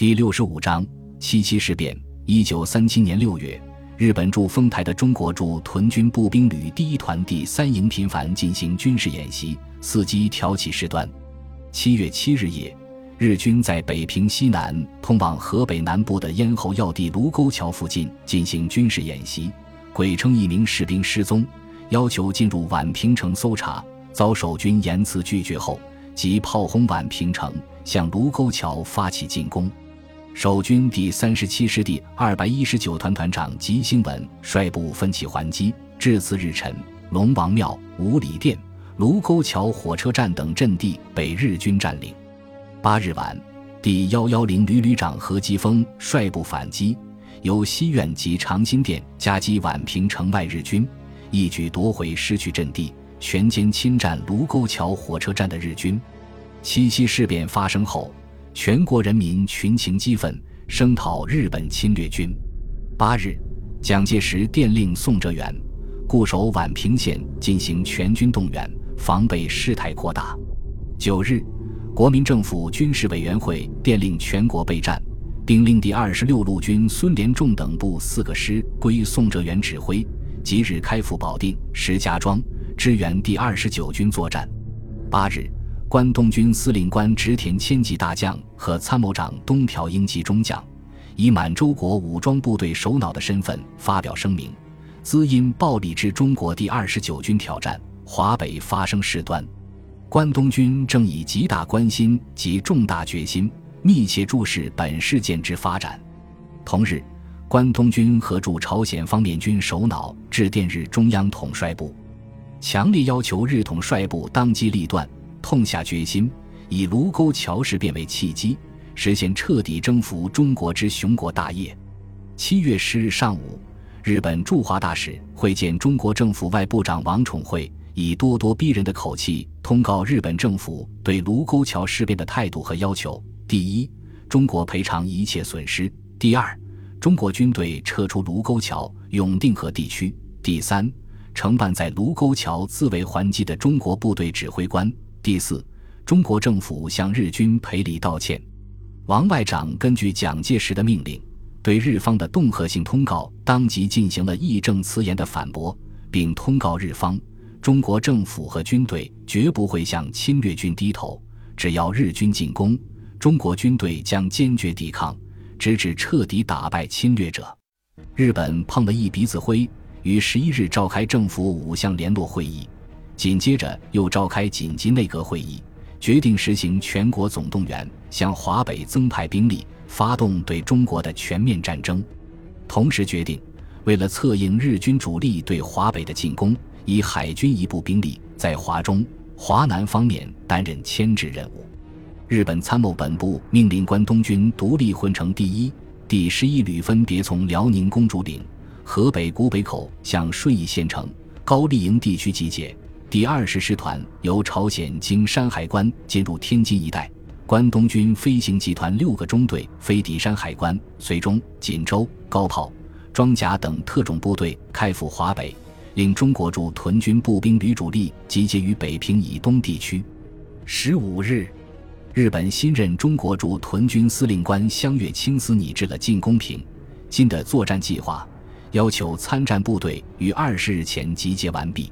第六十五章七七事变。一九三七年六月，日本驻丰台的中国驻屯军步兵旅第一团第三营频繁进行军事演习，伺机挑起事端。七月七日夜，日军在北平西南通往河北南部的咽喉要地卢沟桥附近进行军事演习，鬼称一名士兵失踪，要求进入宛平城搜查，遭守军严词拒绝后，即炮轰宛平城，向卢沟桥发起进攻。守军第三十七师第二百一十九团团长吉星文率部奋起还击，至次日晨，龙王庙、五里店、卢沟桥火车站等阵地被日军占领。八日晚，第幺幺零旅旅长何基峰率部反击，由西苑及长辛店夹击宛平城外日军，一举夺回失去阵地，全歼侵占卢沟桥火车站的日军。七七事变发生后。全国人民群情激愤，声讨日本侵略军。八日，蒋介石电令宋哲元固守宛平县，进行全军动员，防备事态扩大。九日，国民政府军事委员会电令全国备战，并令第二十六路军孙连仲等部四个师归宋哲元指挥，即日开赴保定、石家庄支援第二十九军作战。八日。关东军司令官植田千吉大将和参谋长东条英机中将，以满洲国武装部队首脑的身份发表声明，兹因暴力之中国第二十九军挑战华北发生事端，关东军正以极大关心及重大决心，密切注视本事件之发展。同日，关东军和驻朝鲜方面军首脑致电日中央统帅部，强烈要求日统帅部当机立断。痛下决心，以卢沟桥事变为契机，实现彻底征服中国之雄国大业。七月十日上午，日本驻华大使会见中国政府外部长王宠惠，以咄咄逼人的口气通告日本政府对卢沟桥事变的态度和要求：第一，中国赔偿一切损失；第二，中国军队撤出卢沟桥、永定河地区；第三，承办在卢沟桥自卫还击的中国部队指挥官。第四，中国政府向日军赔礼道歉。王外长根据蒋介石的命令，对日方的恫吓性通告当即进行了义正辞严的反驳，并通告日方：中国政府和军队绝不会向侵略军低头，只要日军进攻，中国军队将坚决抵抗，直至彻底打败侵略者。日本碰了一鼻子灰，于十一日召开政府五项联络会议。紧接着又召开紧急内阁会议，决定实行全国总动员，向华北增派兵力，发动对中国的全面战争。同时决定，为了策应日军主力对华北的进攻，以海军一部兵力在华中、华南方面担任牵制任务。日本参谋本部命令关东军独立混成第一、第十一旅分别从辽宁公主岭、河北古北口向顺义县城、高丽营地区集结。第二十师团由朝鲜经山海关进入天津一带，关东军飞行集团六个中队飞抵山海关，绥中、锦州、高炮、装甲等特种部队开赴华北，令中国驻屯军步兵旅主力集结于北平以东地区。十五日，日本新任中国驻屯军司令官香月清司拟制了进攻平津的作战计划，要求参战部队于二十日前集结完毕。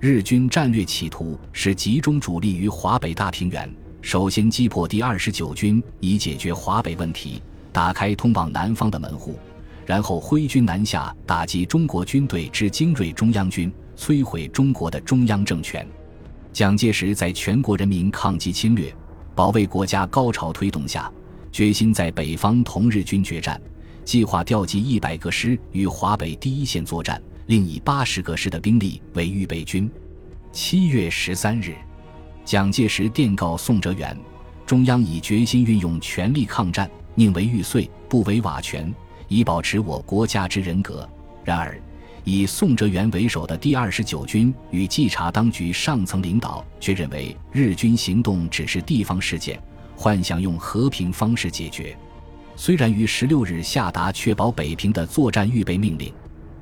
日军战略企图是集中主力于华北大平原，首先击破第二十九军，以解决华北问题，打开通往南方的门户，然后挥军南下，打击中国军队之精锐中央军，摧毁中国的中央政权。蒋介石在全国人民抗击侵略、保卫国家高潮推动下，决心在北方同日军决战，计划调集一百个师与华北第一线作战。另以八十个师的兵力为预备军。七月十三日，蒋介石电告宋哲元：中央已决心运用全力抗战，宁为玉碎，不为瓦全，以保持我国家之人格。然而，以宋哲元为首的第二十九军与稽查当局上层领导却认为日军行动只是地方事件，幻想用和平方式解决。虽然于十六日下达确保北平的作战预备命令。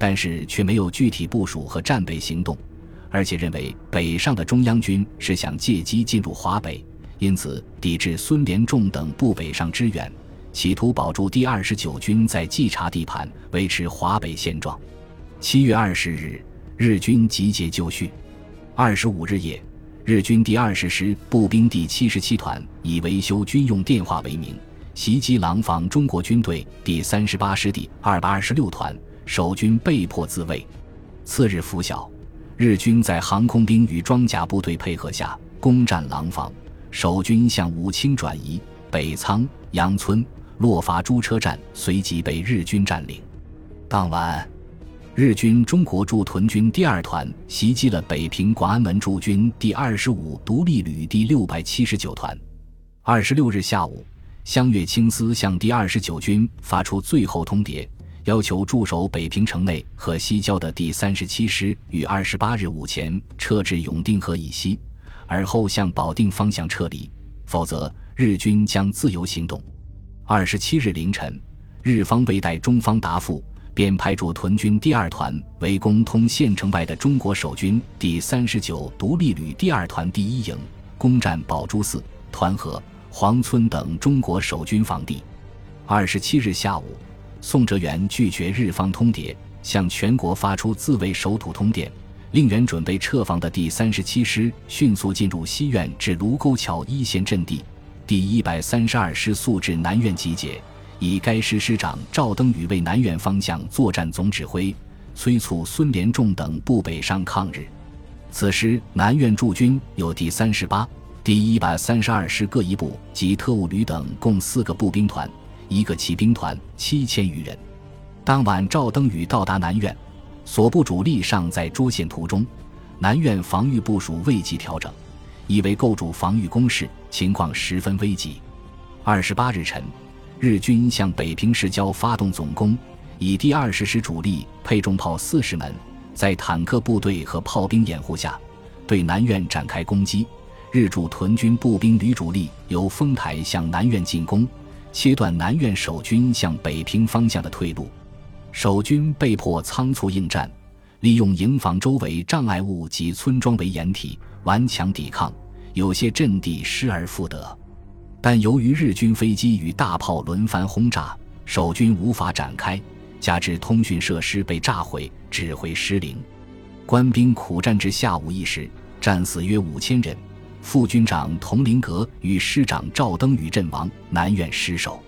但是却没有具体部署和战备行动，而且认为北上的中央军是想借机进入华北，因此抵制孙连仲等部北上支援，企图保住第二十九军在冀察地盘，维持华北现状。七月二十日，日军集结就绪。二十五日夜，日军第二十师步兵第七十七团以维修军用电话为名，袭击廊坊中国军队第三十八师第二百二十六团，守军被迫自卫。次日拂晓，日军在航空兵与装甲部队配合下攻占廊坊，守军向武清转移，北仓、杨村、洛伐诸车站随即被日军占领。当晚。日军中国驻屯军第二团袭击了北平广安门驻军第二十五独立旅第六百七十九团。二十六日下午，湘粤清司向第二十九军发出最后通牒，要求驻守北平城内和西郊的第三十七师于二十八日午前撤至永定河以西，而后向保定方向撤离，否则日军将自由行动。二十七日凌晨，日方未待中方答复。便派驻屯军第二团围攻通县城外的中国守军第三十九独立旅第二团第一营，攻占宝珠寺、团河、黄村等中国守军防地。二十七日下午，宋哲元拒绝日方通牒，向全国发出自卫守土通电，令原准备撤防的第三十七师迅速进入西苑至卢沟桥一线阵地，第一百三十二师速至南苑集结。以该师师长赵登禹为南苑方向作战总指挥，催促孙连仲等部北上抗日。此时南苑驻军有第三十八、第一百三十二师各一部及特务旅等共四个步兵团、一个骑兵团，七千余人。当晚赵登禹到达南苑，所部主力尚在捉线途中，南苑防御部署未及调整，以为构筑防御工事，情况十分危急。二十八日晨。日军向北平市郊发动总攻，以第二十师主力配重炮四十门，在坦克部队和炮兵掩护下，对南苑展开攻击。日驻屯军步兵旅主力由丰台向南苑进攻，切断南苑守军向北平方向的退路。守军被迫仓促应战，利用营房周围障碍物及村庄为掩体，顽强抵抗，有些阵地失而复得。但由于日军飞机与大炮轮番轰炸，守军无法展开，加之通讯设施被炸毁，指挥失灵，官兵苦战至下午一时，战死约五千人。副军长佟麟阁与师长赵登禹阵亡，南苑失守。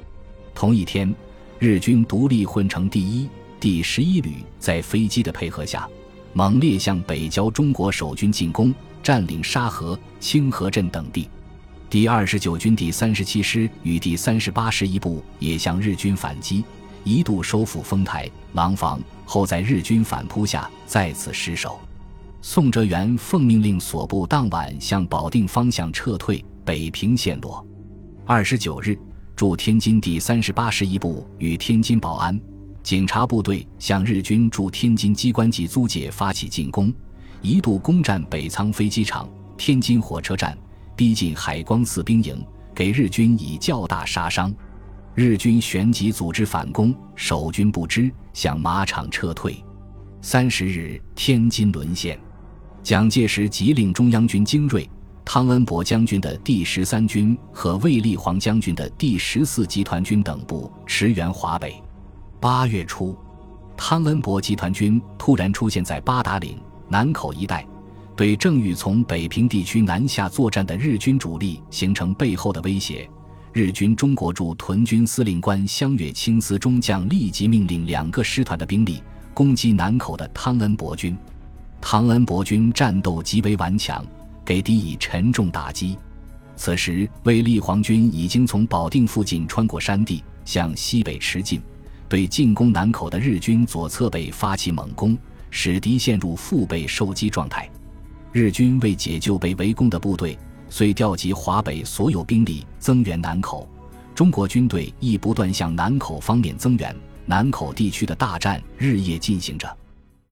同一天，日军独立混成第一、第十一旅在飞机的配合下，猛烈向北郊中国守军进攻，占领沙河、清河镇等地。第二十九军第三十七师与第三十八师一部也向日军反击，一度收复丰台、廊坊，后在日军反扑下再次失守。宋哲元奉命令所部当晚向保定方向撤退，北平陷落。二十九日，驻天津第三十八师一部与天津保安、警察部队向日军驻天津机关及租界发起进攻，一度攻占北仓飞机场、天津火车站。逼近海光寺兵营，给日军以较大杀伤。日军旋即组织反攻，守军不知，向马场撤退。三十日，天津沦陷。蒋介石急令中央军精锐汤恩伯将军的第十三军和卫立煌将军的第十四集团军等部驰援华北。八月初，汤恩伯集团军突然出现在八达岭、南口一带。对正欲从北平地区南下作战的日军主力形成背后的威胁，日军中国驻屯军司令官湘粤清司中将立即命令两个师团的兵力攻击南口的汤恩伯军。汤恩伯军战斗极为顽强，给敌以沉重打击。此时，卫立煌军已经从保定附近穿过山地向西北驰进，对进攻南口的日军左侧背发起猛攻，使敌陷入腹背受击状态。日军为解救被围攻的部队，遂调集华北所有兵力增援南口。中国军队亦不断向南口方面增援。南口地区的大战日夜进行着。